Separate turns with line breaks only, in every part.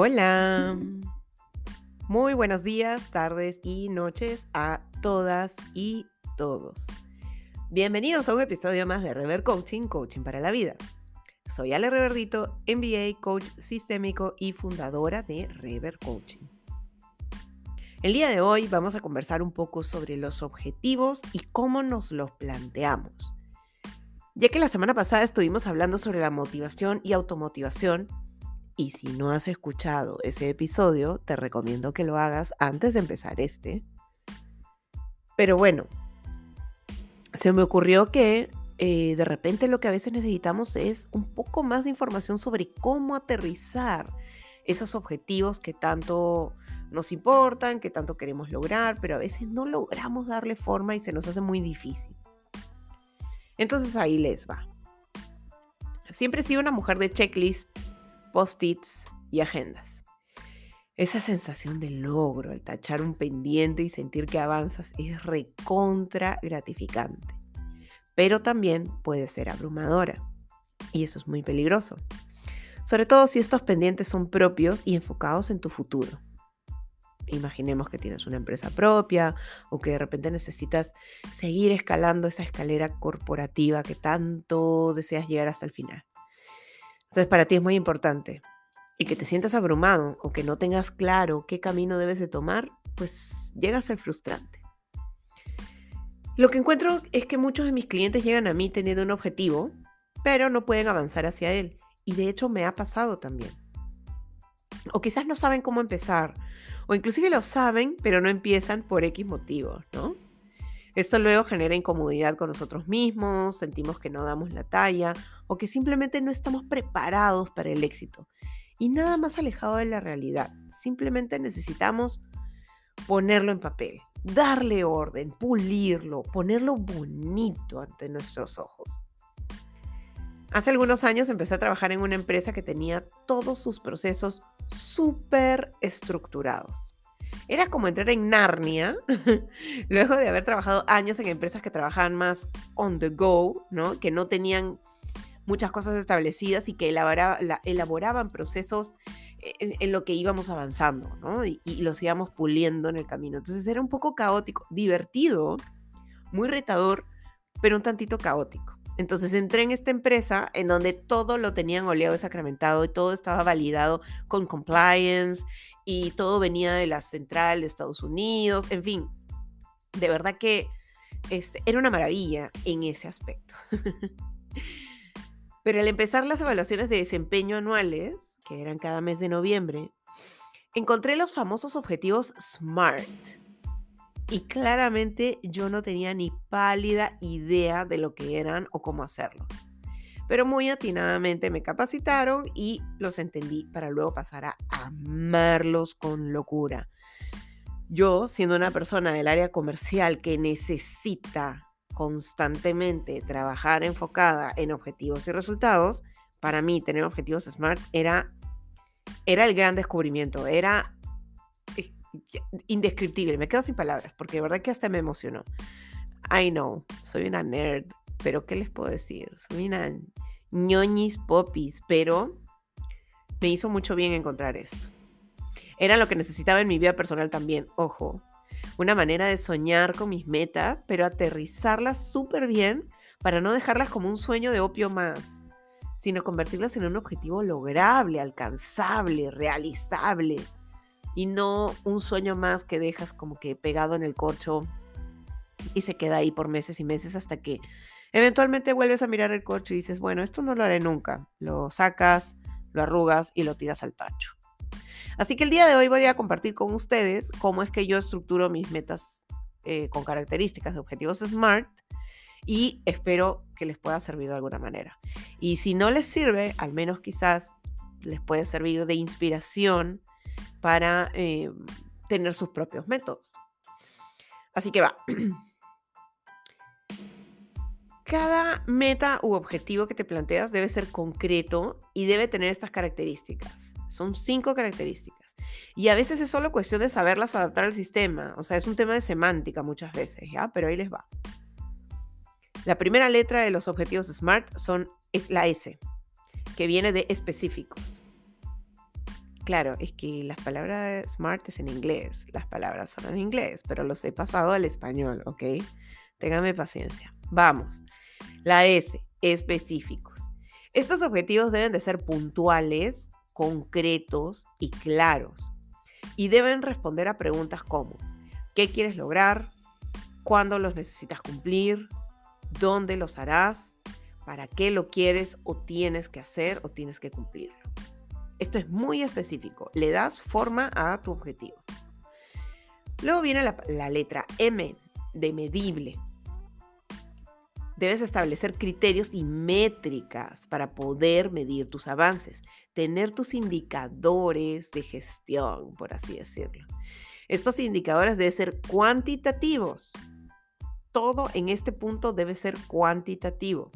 Hola. Muy buenos días, tardes y noches a todas y todos. Bienvenidos a un episodio más de Rever Coaching, Coaching para la Vida. Soy Ale Reverdito, MBA, coach sistémico y fundadora de Rever Coaching. El día de hoy vamos a conversar un poco sobre los objetivos y cómo nos los planteamos. Ya que la semana pasada estuvimos hablando sobre la motivación y automotivación, y si no has escuchado ese episodio, te recomiendo que lo hagas antes de empezar este. Pero bueno, se me ocurrió que eh, de repente lo que a veces necesitamos es un poco más de información sobre cómo aterrizar esos objetivos que tanto nos importan, que tanto queremos lograr, pero a veces no logramos darle forma y se nos hace muy difícil. Entonces ahí les va. Siempre he sido una mujer de checklist post-its y agendas. Esa sensación de logro al tachar un pendiente y sentir que avanzas es recontra gratificante, pero también puede ser abrumadora y eso es muy peligroso, sobre todo si estos pendientes son propios y enfocados en tu futuro. Imaginemos que tienes una empresa propia o que de repente necesitas seguir escalando esa escalera corporativa que tanto deseas llegar hasta el final. Entonces para ti es muy importante y que te sientas abrumado o que no tengas claro qué camino debes de tomar, pues llega a ser frustrante. Lo que encuentro es que muchos de mis clientes llegan a mí teniendo un objetivo, pero no pueden avanzar hacia él. Y de hecho me ha pasado también. O quizás no saben cómo empezar, o inclusive lo saben, pero no empiezan por X motivos, ¿no? Esto luego genera incomodidad con nosotros mismos, sentimos que no damos la talla o que simplemente no estamos preparados para el éxito. Y nada más alejado de la realidad. Simplemente necesitamos ponerlo en papel, darle orden, pulirlo, ponerlo bonito ante nuestros ojos. Hace algunos años empecé a trabajar en una empresa que tenía todos sus procesos súper estructurados. Era como entrar en Narnia, luego de haber trabajado años en empresas que trabajaban más on the go, ¿no? Que no tenían muchas cosas establecidas y que elaboraban procesos en, lo que íbamos avanzando, ¿no? Y, y, los íbamos puliendo en el camino. Entonces era un poco caótico, divertido, muy retador, pero un tantito caótico. Entonces entré en esta empresa en donde todo lo tenían oleado y sacramentado y todo estaba validado con compliance y todo venía de la central de Estados Unidos, en fin, de verdad que este, era una maravilla en ese aspecto. Pero al empezar las evaluaciones de desempeño anuales, que eran cada mes de noviembre, encontré los famosos objetivos SMART. Y claramente yo no tenía ni pálida idea de lo que eran o cómo hacerlo pero muy atinadamente me capacitaron y los entendí para luego pasar a amarlos con locura. Yo, siendo una persona del área comercial que necesita constantemente trabajar enfocada en objetivos y resultados, para mí tener objetivos SMART era, era el gran descubrimiento, era indescriptible, me quedo sin palabras, porque de verdad que hasta me emocionó. I know, soy una nerd, pero ¿qué les puedo decir? Soy ñoñis popis, pero me hizo mucho bien encontrar esto. Era lo que necesitaba en mi vida personal también, ojo. Una manera de soñar con mis metas, pero aterrizarlas súper bien para no dejarlas como un sueño de opio más, sino convertirlas en un objetivo lograble, alcanzable, realizable, y no un sueño más que dejas como que pegado en el corcho y se queda ahí por meses y meses hasta que Eventualmente vuelves a mirar el coche y dices, bueno, esto no lo haré nunca. Lo sacas, lo arrugas y lo tiras al tacho. Así que el día de hoy voy a compartir con ustedes cómo es que yo estructuro mis metas eh, con características de objetivos SMART y espero que les pueda servir de alguna manera. Y si no les sirve, al menos quizás les puede servir de inspiración para eh, tener sus propios métodos. Así que va. Cada meta u objetivo que te planteas debe ser concreto y debe tener estas características. Son cinco características. Y a veces es solo cuestión de saberlas adaptar al sistema. O sea, es un tema de semántica muchas veces, ¿ya? Pero ahí les va. La primera letra de los objetivos SMART son, es la S, que viene de específicos. claro, es que las palabras smart es en inglés, las palabras son en inglés, pero los he pasado al español, ¿ok? Téngame paciencia. Vamos. La S, específicos. Estos objetivos deben de ser puntuales, concretos y claros. Y deben responder a preguntas como, ¿qué quieres lograr? ¿Cuándo los necesitas cumplir? ¿Dónde los harás? ¿Para qué lo quieres o tienes que hacer o tienes que cumplirlo? Esto es muy específico. Le das forma a tu objetivo. Luego viene la, letra M de medible. Debes establecer criterios y métricas para poder medir tus avances, tener tus indicadores de gestión, por así decirlo. Estos indicadores deben ser cuantitativos. Todo en este punto debe ser cuantitativo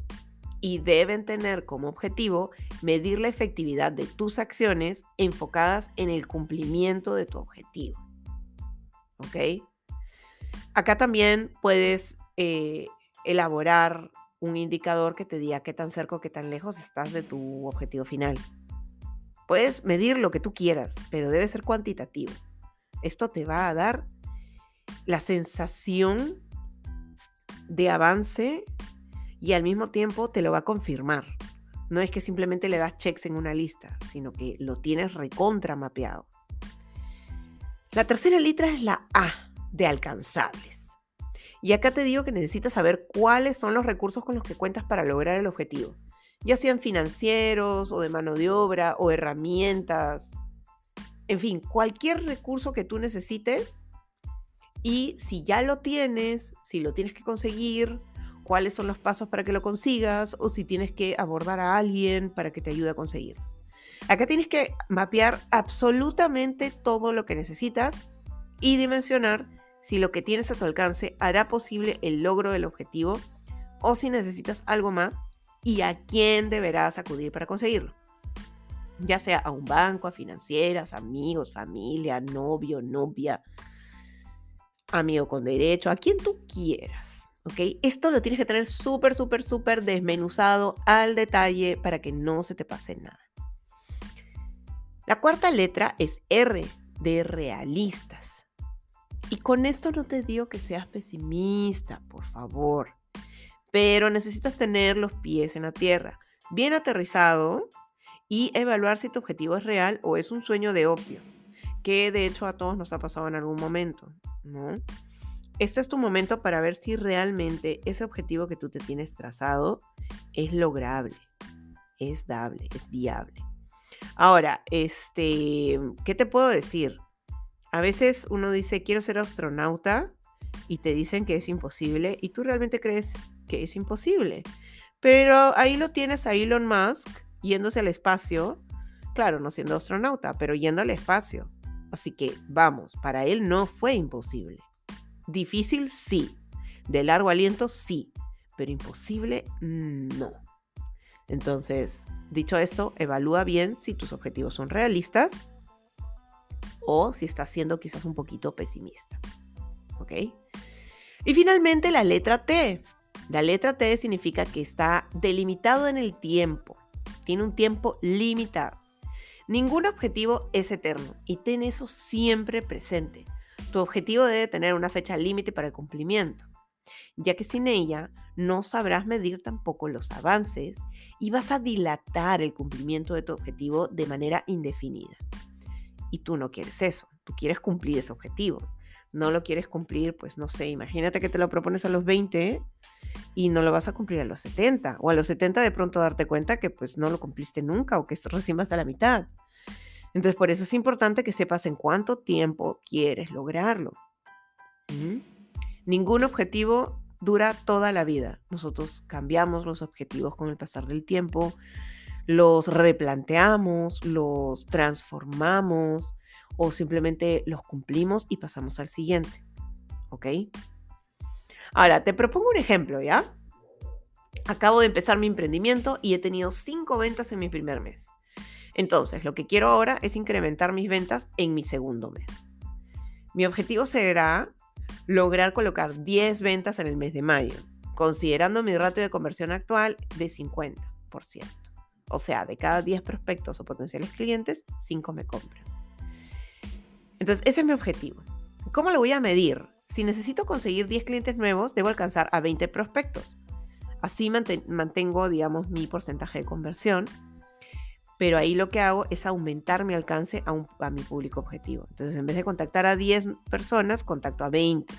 y deben tener como objetivo medir la efectividad de tus acciones enfocadas en el cumplimiento de tu objetivo. ¿Ok? Acá también puedes eh, elaborar un indicador que te diga qué tan cerca o qué tan lejos estás de tu objetivo final. Puedes medir lo que tú quieras, pero debe ser cuantitativo. Esto te va a dar la sensación de avance y al mismo tiempo te lo va a confirmar. No es que simplemente le das checks en una lista, sino que lo tienes recontra mapeado. La tercera letra es la A de alcanzables. Y acá te digo que necesitas saber cuáles son los recursos con los que cuentas para lograr el objetivo, ya sean financieros o de mano de obra o herramientas, en fin, cualquier recurso que tú necesites. Y si ya lo tienes, si lo tienes que conseguir, cuáles son los pasos para que lo consigas o si tienes que abordar a alguien para que te ayude a conseguirlos. Acá tienes que mapear absolutamente todo lo que necesitas y dimensionar si lo que tienes a tu alcance hará posible el logro del objetivo o si necesitas algo más y a quién deberás acudir para conseguirlo. Ya sea a un banco, a financieras, amigos, familia, novio, novia, amigo con derecho, a quien tú quieras. Esto lo tienes que tener súper, súper, súper desmenuzado al detalle para que no se te pase nada. La cuarta letra es R, de realistas. Y con esto no te digo que seas pesimista, por favor. Pero necesitas tener los pies en la tierra, bien aterrizado y evaluar si tu objetivo es real o es un sueño de opio, que de hecho a todos nos ha pasado en algún momento, ¿no? Este es tu momento para ver si realmente ese objetivo que tú te tienes trazado es lograble, es dable, es viable. Ahora, este, ¿qué te puedo decir? A veces uno dice, quiero ser astronauta y te dicen que es imposible y tú realmente crees que es imposible. Pero ahí lo tienes a Elon Musk yéndose al espacio, claro, no siendo astronauta, pero yendo al espacio. Así que vamos, para él no fue imposible. Difícil, sí. De largo aliento, sí. Pero imposible, no. Entonces, dicho esto, evalúa bien si tus objetivos son realistas o si estás siendo quizás un poquito pesimista. ¿Ok? Y finalmente la letra T. La letra T significa que está delimitado en el tiempo. Tiene un tiempo limitado. Ningún objetivo es eterno y ten eso siempre presente. Tu objetivo debe tener una fecha límite para el cumplimiento, ya que sin ella no sabrás medir tampoco los avances y vas a dilatar el cumplimiento de tu objetivo de manera indefinida. Y tú no quieres eso, tú quieres cumplir ese objetivo. No lo quieres cumplir, pues no sé, imagínate que te lo propones a los 20 y no lo vas a cumplir a los 70 o a los 70 de pronto darte cuenta que pues no lo cumpliste nunca o que recién vas a la mitad. Entonces, por eso es importante que sepas en cuánto tiempo quieres lograrlo. Ningún objetivo dura toda la vida. Nosotros cambiamos los objetivos con el pasar del tiempo, los replanteamos, los transformamos o simplemente los cumplimos y pasamos al siguiente. ¿Ok? Ahora, te propongo un ejemplo, ¿ya? Acabo de empezar mi emprendimiento y he tenido cinco ventas en mi primer mes. Entonces, lo que quiero ahora es incrementar mis ventas en mi segundo mes. Mi objetivo será lograr colocar 10 ventas en el mes de mayo, considerando mi ratio de conversión actual de 50%. O sea, de cada 10 prospectos o potenciales clientes, 5 me compran. Entonces, ese es mi objetivo. ¿Cómo lo voy a medir? Si necesito conseguir 10 clientes nuevos, debo alcanzar a 20 prospectos. Así mantengo, digamos, mi porcentaje de conversión. Pero ahí lo que hago es aumentar mi alcance a, a mi público objetivo. Entonces, en vez de contactar a 10 personas, contacto a 20.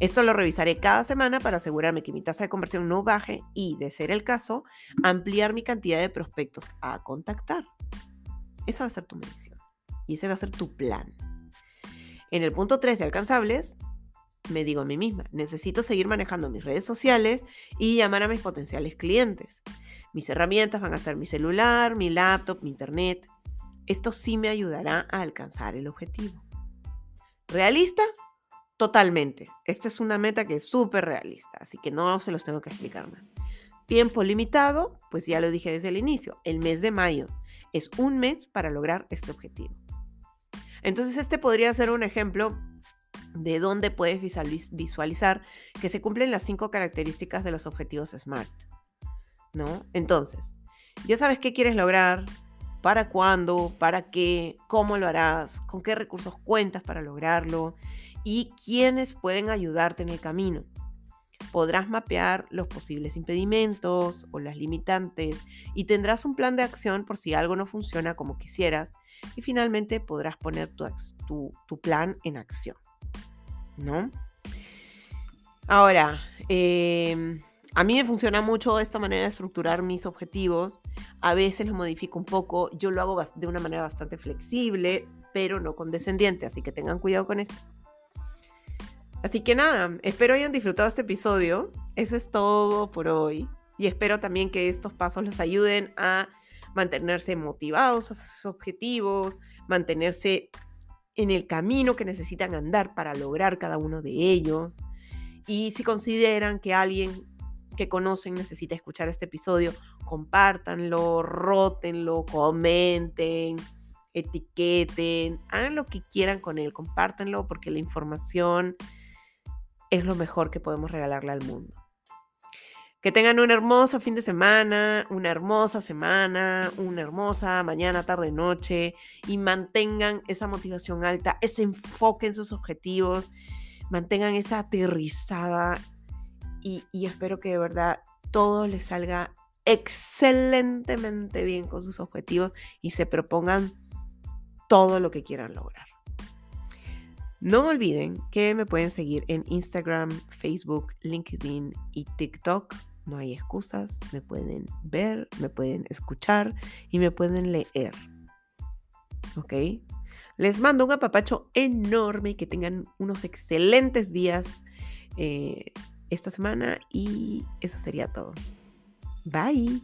Esto lo revisaré cada semana para asegurarme que mi tasa de conversión no baje y, de ser el caso, ampliar mi cantidad de prospectos a contactar. Esa va a ser tu medición y ese va a ser tu plan. En el punto 3 de alcanzables, me digo a mí misma, necesito seguir manejando mis redes sociales y llamar a mis potenciales clientes. Mis herramientas van a ser mi celular, mi laptop, mi internet. Esto sí me ayudará a alcanzar el objetivo. ¿Realista? Totalmente. Esta es una meta que es súper realista, así que no se los tengo que explicar más. Tiempo limitado, pues ya lo dije desde el inicio, el mes de mayo. Es un mes para lograr este objetivo. Entonces este podría ser un ejemplo de dónde puedes visualizar que se cumplen las cinco características de los objetivos SMART. ¿No? Entonces, ya sabes qué quieres lograr, para cuándo, para qué, cómo lo harás, con qué recursos cuentas para lograrlo y quiénes pueden ayudarte en el camino. Podrás mapear los posibles impedimentos o las limitantes y tendrás un plan de acción por si algo no funciona como quisieras y finalmente podrás poner tu, plan en acción. ¿No? Ahora, em, a mí me funciona mucho esta manera de estructurar mis objetivos. A veces los modifico un poco. Yo lo hago de una manera bastante flexible, pero no condescendiente, así que tengan cuidado con eso. Así que nada, espero hayan disfrutado este episodio. Eso es todo por hoy. Y espero también que estos pasos los ayuden a mantenerse motivados a sus objetivos, mantenerse en el camino que necesitan andar para lograr cada uno de ellos. Y si consideran que alguien que conocen necesita escuchar este episodio, compártanlo, rótenlo, comenten, etiqueten, hagan lo que quieran con él, compártanlo porque la información es lo mejor que podemos regalarle al mundo. Que tengan un hermoso fin de semana, una hermosa semana, una hermosa mañana, tarde, noche y mantengan esa motivación alta, ese enfoque en sus objetivos, mantengan esa aterrizada y, y espero que de verdad todo les salga excelentemente bien con sus objetivos y se propongan todo lo que quieran lograr. No olviden que me pueden seguir en Instagram, Facebook, LinkedIn y TikTok. No hay excusas, me pueden ver, me pueden escuchar y me pueden leer. ¿Ok? Les mando un apapacho enorme y que tengan unos excelentes días eh, esta semana y eso sería todo. Bye.